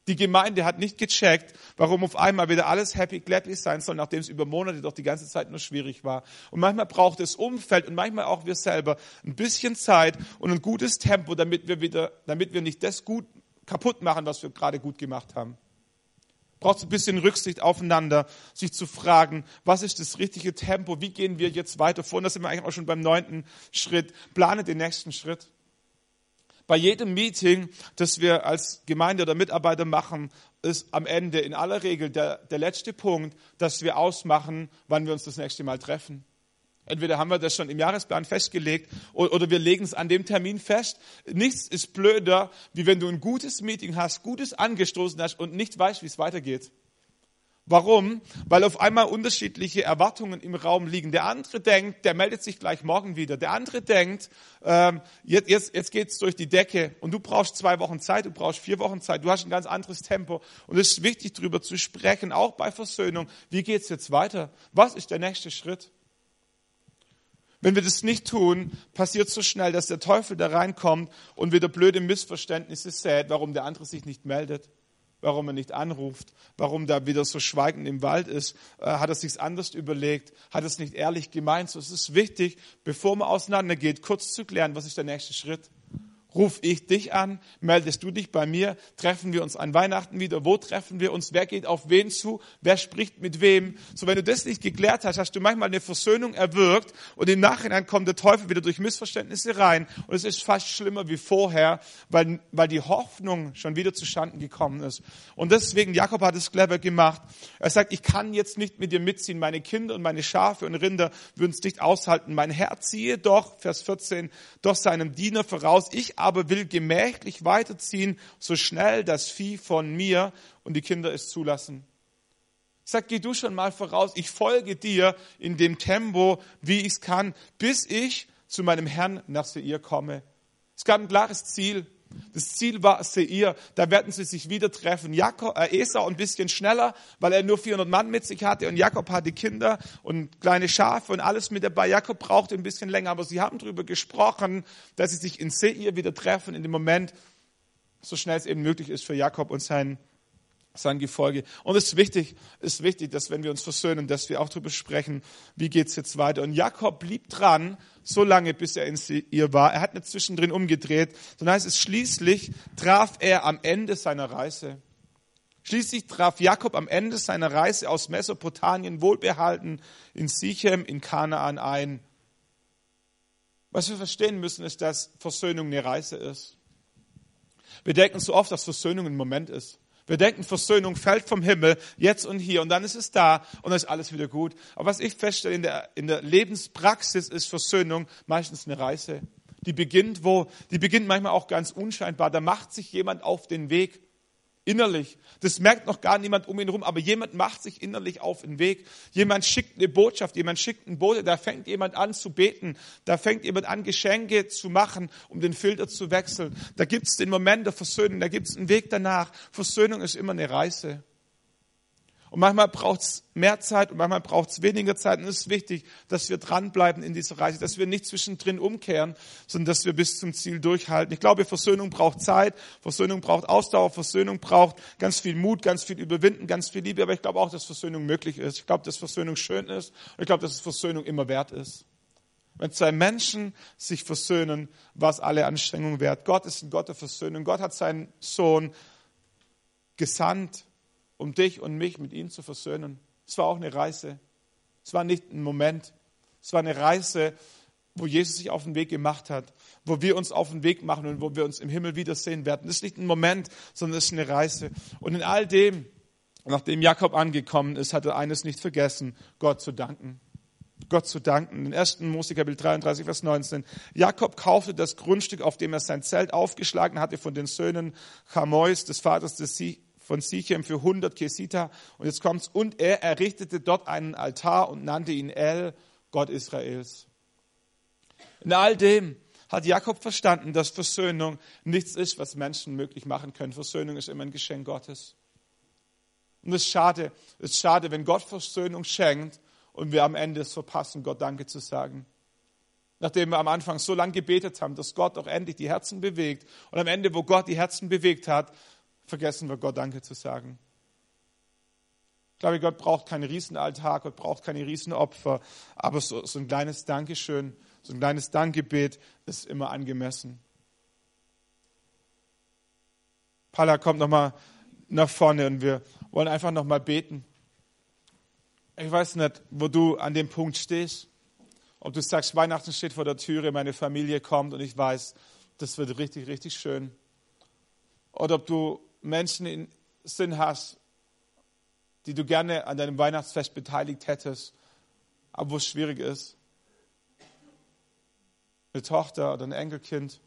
Die Gemeinde hat nicht gecheckt, warum auf einmal wieder alles happy, clappy sein soll, nachdem es über Monate doch die ganze Zeit nur schwierig war. Und manchmal braucht das Umfeld und manchmal auch wir selber ein bisschen Zeit und ein gutes Tempo, damit wir wieder, damit wir nicht das gut kaputt machen, was wir gerade gut gemacht haben. Braucht ein bisschen Rücksicht aufeinander, sich zu fragen, was ist das richtige Tempo, wie gehen wir jetzt weiter vor? Und da sind wir eigentlich auch schon beim neunten Schritt. Plane den nächsten Schritt. Bei jedem Meeting, das wir als Gemeinde oder Mitarbeiter machen, ist am Ende in aller Regel der, der letzte Punkt, dass wir ausmachen, wann wir uns das nächste Mal treffen. Entweder haben wir das schon im Jahresplan festgelegt oder wir legen es an dem Termin fest. Nichts ist blöder, wie wenn du ein gutes Meeting hast, gutes angestoßen hast und nicht weißt, wie es weitergeht. Warum? Weil auf einmal unterschiedliche Erwartungen im Raum liegen. Der andere denkt, der meldet sich gleich morgen wieder. Der andere denkt, ähm, jetzt, jetzt, jetzt geht's durch die Decke und du brauchst zwei Wochen Zeit, du brauchst vier Wochen Zeit, du hast ein ganz anderes Tempo. Und es ist wichtig, darüber zu sprechen, auch bei Versöhnung. Wie geht's jetzt weiter? Was ist der nächste Schritt? Wenn wir das nicht tun, passiert so schnell, dass der Teufel da reinkommt und wieder blöde Missverständnisse sät, warum der andere sich nicht meldet warum er nicht anruft, warum da wieder so schweigend im Wald ist. Äh, hat er sich's anders überlegt? Hat es nicht ehrlich gemeint? So es ist wichtig, bevor man auseinandergeht, kurz zu klären, was ist der nächste Schritt? Ruf ich dich an? Meldest du dich bei mir? Treffen wir uns an Weihnachten wieder? Wo treffen wir uns? Wer geht auf wen zu? Wer spricht mit wem? So, wenn du das nicht geklärt hast, hast du manchmal eine Versöhnung erwirkt und im Nachhinein kommt der Teufel wieder durch Missverständnisse rein und es ist fast schlimmer wie vorher, weil, weil die Hoffnung schon wieder zustande gekommen ist. Und deswegen, Jakob hat es clever gemacht. Er sagt, ich kann jetzt nicht mit dir mitziehen. Meine Kinder und meine Schafe und Rinder würden es nicht aushalten. Mein Herr ziehe doch, Vers 14, doch seinem Diener voraus. Ich aber will gemächlich weiterziehen, so schnell das Vieh von mir und die Kinder es zulassen. Ich sag, geh du schon mal voraus, ich folge dir in dem Tempo, wie ich es kann, bis ich zu meinem Herrn nach Seir komme. Es gab ein klares Ziel. Das Ziel war Seir, da werden sie sich wieder treffen. Jakob, äh, Esau ein bisschen schneller, weil er nur 400 Mann mit sich hatte und Jakob hatte Kinder und kleine Schafe und alles mit dabei. Jakob brauchte ein bisschen länger, aber sie haben darüber gesprochen, dass sie sich in Seir wieder treffen in dem Moment, so schnell es eben möglich ist für Jakob und sein sein Gefolge. Und es ist wichtig, ist wichtig, dass wenn wir uns versöhnen, dass wir auch darüber sprechen, wie geht's jetzt weiter. Und Jakob blieb dran, so lange, bis er in ihr war. Er hat nicht zwischendrin umgedreht. Dann heißt es, schließlich traf er am Ende seiner Reise. Schließlich traf Jakob am Ende seiner Reise aus Mesopotamien wohlbehalten in Sichem in Kanaan ein. Was wir verstehen müssen, ist, dass Versöhnung eine Reise ist. Wir denken so oft, dass Versöhnung ein Moment ist. Wir denken, Versöhnung fällt vom Himmel, jetzt und hier, und dann ist es da und dann ist alles wieder gut. Aber was ich feststelle in der, in der Lebenspraxis ist Versöhnung meistens eine Reise. Die beginnt wo? Die beginnt manchmal auch ganz unscheinbar. Da macht sich jemand auf den Weg Innerlich. Das merkt noch gar niemand um ihn herum, aber jemand macht sich innerlich auf den Weg. Jemand schickt eine Botschaft, jemand schickt einen Bote, da fängt jemand an zu beten, da fängt jemand an, Geschenke zu machen, um den Filter zu wechseln. Da gibt es den Moment der Versöhnung, da gibt es einen Weg danach. Versöhnung ist immer eine Reise. Und manchmal braucht es mehr Zeit und manchmal braucht es weniger Zeit. Und es ist wichtig, dass wir dranbleiben in dieser Reise, dass wir nicht zwischendrin umkehren, sondern dass wir bis zum Ziel durchhalten. Ich glaube, Versöhnung braucht Zeit, Versöhnung braucht Ausdauer, Versöhnung braucht ganz viel Mut, ganz viel Überwinden, ganz viel Liebe. Aber ich glaube auch, dass Versöhnung möglich ist. Ich glaube, dass Versöhnung schön ist und ich glaube, dass Versöhnung immer wert ist. Wenn zwei Menschen sich versöhnen, war es alle Anstrengungen wert. Gott ist ein Gott der Versöhnung. Gott hat seinen Sohn gesandt, um dich und mich mit ihm zu versöhnen. Es war auch eine Reise. Es war nicht ein Moment. Es war eine Reise, wo Jesus sich auf den Weg gemacht hat, wo wir uns auf den Weg machen und wo wir uns im Himmel wiedersehen werden. Das ist nicht ein Moment, sondern es ist eine Reise. Und in all dem, nachdem Jakob angekommen ist, hat er eines nicht vergessen, Gott zu danken. Gott zu danken. In 1. Mose Kapitel 33, Vers 19. Jakob kaufte das Grundstück, auf dem er sein Zelt aufgeschlagen hatte, von den Söhnen Chamois, des Vaters des von Sichem für 100 Kesita. Und jetzt kommt's. Und er errichtete dort einen Altar und nannte ihn El, Gott Israels. In all dem hat Jakob verstanden, dass Versöhnung nichts ist, was Menschen möglich machen können. Versöhnung ist immer ein Geschenk Gottes. Und es ist schade, es ist schade, wenn Gott Versöhnung schenkt und wir am Ende es verpassen, Gott Danke zu sagen. Nachdem wir am Anfang so lange gebetet haben, dass Gott auch endlich die Herzen bewegt. Und am Ende, wo Gott die Herzen bewegt hat, vergessen wir Gott Danke zu sagen. Ich glaube, Gott braucht keinen Riesenaltar, Gott braucht keine Riesenopfer, aber so, so ein kleines Dankeschön, so ein kleines Dankgebet ist immer angemessen. Paula kommt nochmal nach vorne und wir wollen einfach nochmal beten. Ich weiß nicht, wo du an dem Punkt stehst. Ob du sagst, Weihnachten steht vor der Türe, meine Familie kommt und ich weiß, das wird richtig, richtig schön. Oder ob du Menschen in Sinn hast, die du gerne an deinem Weihnachtsfest beteiligt hättest, aber wo es schwierig ist. Eine Tochter oder ein Enkelkind.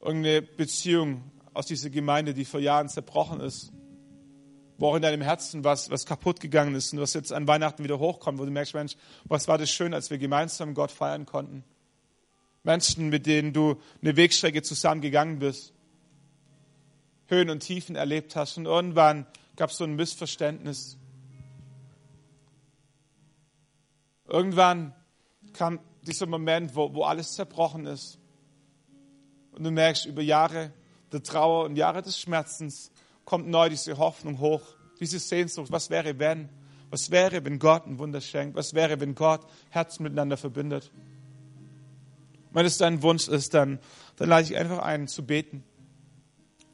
Irgendeine Beziehung aus dieser Gemeinde, die vor Jahren zerbrochen ist. Wo auch in deinem Herzen was, was kaputt gegangen ist und was jetzt an Weihnachten wieder hochkommt, wo du merkst, Mensch, was war das schön, als wir gemeinsam Gott feiern konnten. Menschen, mit denen du eine Wegstrecke zusammen gegangen bist, Höhen und Tiefen erlebt hast und irgendwann gab es so ein Missverständnis. Irgendwann kam dieser Moment, wo, wo alles zerbrochen ist. Und du merkst, über Jahre der Trauer und Jahre des Schmerzens kommt neu diese Hoffnung hoch, diese Sehnsucht. Was wäre, wenn? Was wäre, wenn Gott ein Wunder schenkt? Was wäre, wenn Gott Herzen miteinander verbindet? Wenn es dein Wunsch ist, dann, dann lade ich einfach ein, zu beten,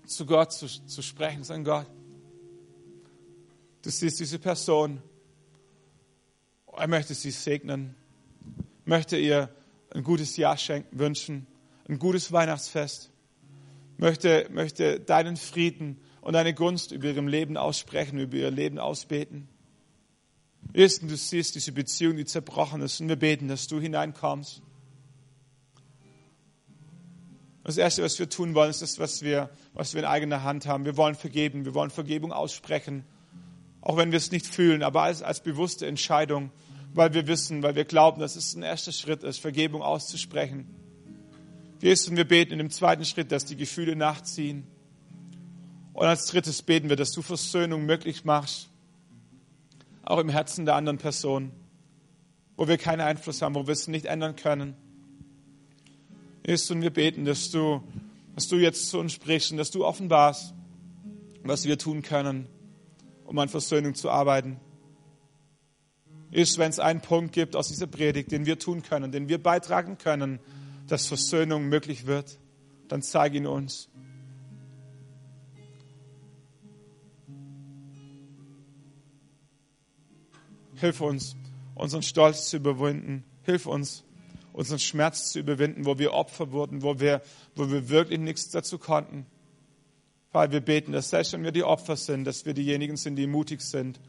zu Gott zu, zu sprechen, sagen Gott, du siehst diese Person, er möchte sie segnen, möchte ihr ein gutes Jahr schenken, wünschen, ein gutes Weihnachtsfest, möchte, möchte deinen Frieden und deine Gunst über ihrem Leben aussprechen, über ihr Leben ausbeten. Erstens, du siehst diese Beziehung, die zerbrochen ist, und wir beten, dass du hineinkommst das Erste, was wir tun wollen, ist das, was wir, was wir in eigener Hand haben. Wir wollen vergeben, wir wollen Vergebung aussprechen, auch wenn wir es nicht fühlen, aber als, als bewusste Entscheidung, weil wir wissen, weil wir glauben, dass es ein erster Schritt ist, Vergebung auszusprechen. Jesus, und wir beten in dem zweiten Schritt, dass die Gefühle nachziehen. Und als drittes beten wir, dass du Versöhnung möglich machst, auch im Herzen der anderen Person, wo wir keinen Einfluss haben, wo wir es nicht ändern können ist und wir beten, dass du, dass du jetzt zu uns sprichst und dass du offenbarst, was wir tun können, um an Versöhnung zu arbeiten. Ist, wenn es einen Punkt gibt aus dieser Predigt, den wir tun können, den wir beitragen können, dass Versöhnung möglich wird, dann zeig ihn uns. Hilf uns, unseren Stolz zu überwinden. Hilf uns, unseren Schmerz zu überwinden, wo wir Opfer wurden, wo wir, wo wir wirklich nichts dazu konnten. Weil wir beten, dass selbst wenn wir die Opfer sind, dass wir diejenigen sind, die mutig sind.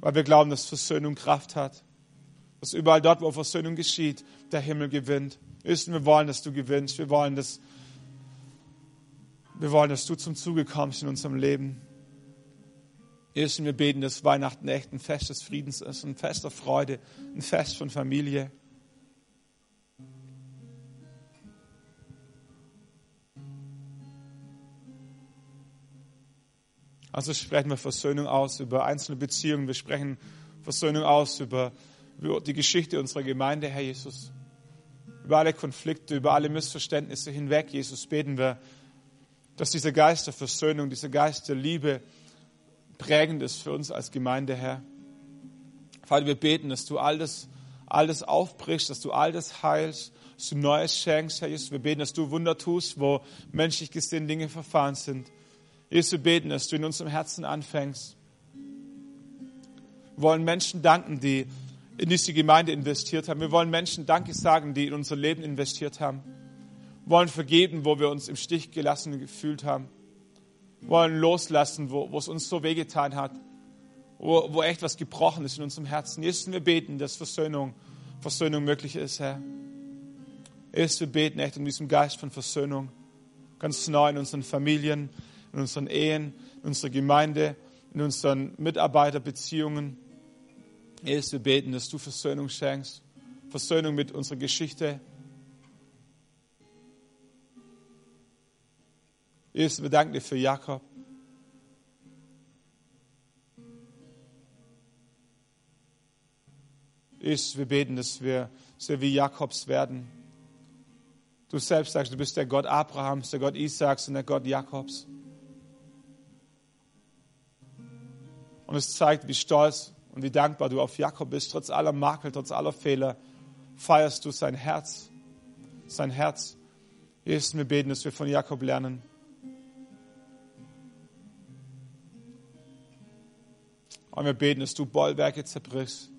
Weil wir glauben, dass Versöhnung Kraft hat. Dass überall dort, wo Versöhnung geschieht, der Himmel gewinnt. Ist, wir wollen, dass du gewinnst. Wir wollen, dass, wir wollen, dass du zum Zuge kommst in unserem Leben. Ist, wir beten, dass Weihnachten echt ein Fest des Friedens ist, ein Fest der Freude, ein Fest von Familie. Also sprechen wir Versöhnung aus über einzelne Beziehungen. Wir sprechen Versöhnung aus über, die Geschichte unserer Gemeinde, Herr Jesus. Über alle Konflikte, über alle Missverständnisse hinweg, Jesus, beten wir, dass dieser Geist der Versöhnung, dieser Geist der Liebe prägend ist für uns als Gemeinde, Herr. Vater, wir beten, dass du all das, all das aufbrichst, dass du all das heilst, dass du Neues schenkst, Herr Jesus. Wir beten, dass du Wunder tust, wo menschlich gesehen Dinge verfahren sind. Jesus, wir beten, dass du in unserem Herzen anfängst. Wir wollen Menschen danken, die in diese Gemeinde investiert haben. Wir wollen Menschen Danke sagen, die in unser Leben investiert haben. Wir wollen vergeben, wo wir uns im Stich gelassen gefühlt haben. Wir wollen loslassen, wo, wo es uns so wehgetan hat, wo, wo echt was gebrochen ist in unserem Herzen. Jesus, wir beten, dass Versöhnung, Versöhnung möglich ist, Herr. Jesus, wir beten echt um diesen Geist von Versöhnung ganz neu in unseren Familien, in unseren Ehen, in unserer Gemeinde, in unseren Mitarbeiterbeziehungen. Jesus, wir beten, dass du Versöhnung schenkst. Versöhnung mit unserer Geschichte. Jesus, wir danken dir für Jakob. Jesus, wir beten, dass wir, wir wie Jakobs werden. Du selbst sagst, du bist der Gott Abrahams, der Gott Isaaks und der Gott Jakobs. Und es zeigt, wie stolz und wie dankbar du auf Jakob bist, trotz aller Makel, trotz aller Fehler, feierst du sein Herz, sein Herz. Jesus, wir beten, dass wir von Jakob lernen. Und wir beten, dass du Bollwerke zerbrichst,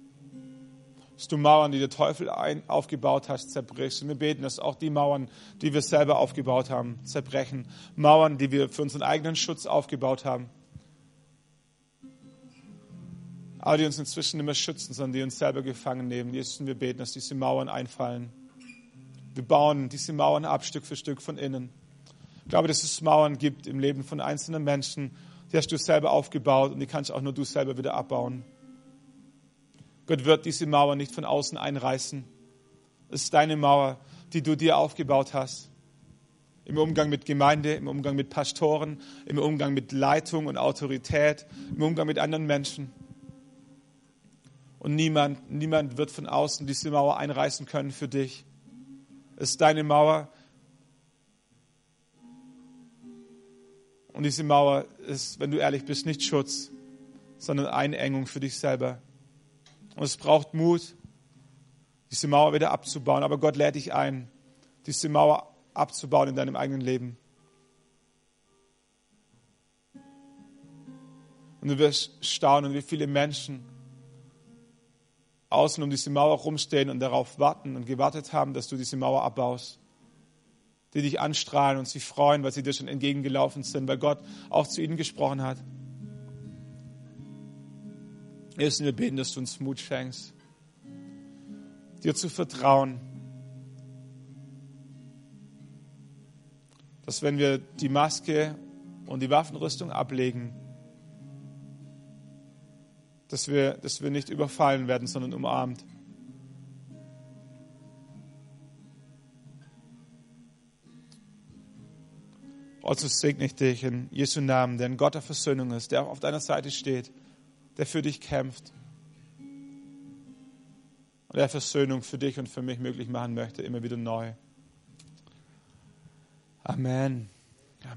dass du Mauern, die der Teufel ein, aufgebaut hast, zerbrichst. Und wir beten, dass auch die Mauern, die wir selber aufgebaut haben, zerbrechen. Mauern, die wir für unseren eigenen Schutz aufgebaut haben. Aber die uns inzwischen nicht mehr schützen, sondern die uns selber gefangen nehmen. Jesus, wir beten, dass diese Mauern einfallen. Wir bauen diese Mauern ab, Stück für Stück von innen. Ich glaube, dass es Mauern gibt im Leben von einzelnen Menschen, die hast du selber aufgebaut und die kannst auch nur du selber wieder abbauen. Gott wird diese Mauer nicht von außen einreißen. Es ist deine Mauer, die du dir aufgebaut hast. Im Umgang mit Gemeinde, im Umgang mit Pastoren, im Umgang mit Leitung und Autorität, im Umgang mit anderen Menschen. Und niemand, niemand wird von außen diese Mauer einreißen können für dich. Es ist deine Mauer. Und diese Mauer ist, wenn du ehrlich bist, nicht Schutz, sondern Einengung für dich selber. Und es braucht Mut, diese Mauer wieder abzubauen. Aber Gott lädt dich ein, diese Mauer abzubauen in deinem eigenen Leben. Und du wirst staunen, wie viele Menschen außen um diese Mauer rumstehen und darauf warten und gewartet haben, dass du diese Mauer abbaust. Die dich anstrahlen und sich freuen, weil sie dir schon entgegengelaufen sind, weil Gott auch zu ihnen gesprochen hat. Jesus, wir beten, dass du uns Mut schenkst, dir zu vertrauen, dass wenn wir die Maske und die Waffenrüstung ablegen, dass wir, dass wir nicht überfallen werden, sondern umarmt. Also segne ich dich in Jesu Namen, der ein Gott der Versöhnung ist, der auf deiner Seite steht, der für dich kämpft und der Versöhnung für dich und für mich möglich machen möchte, immer wieder neu. Amen.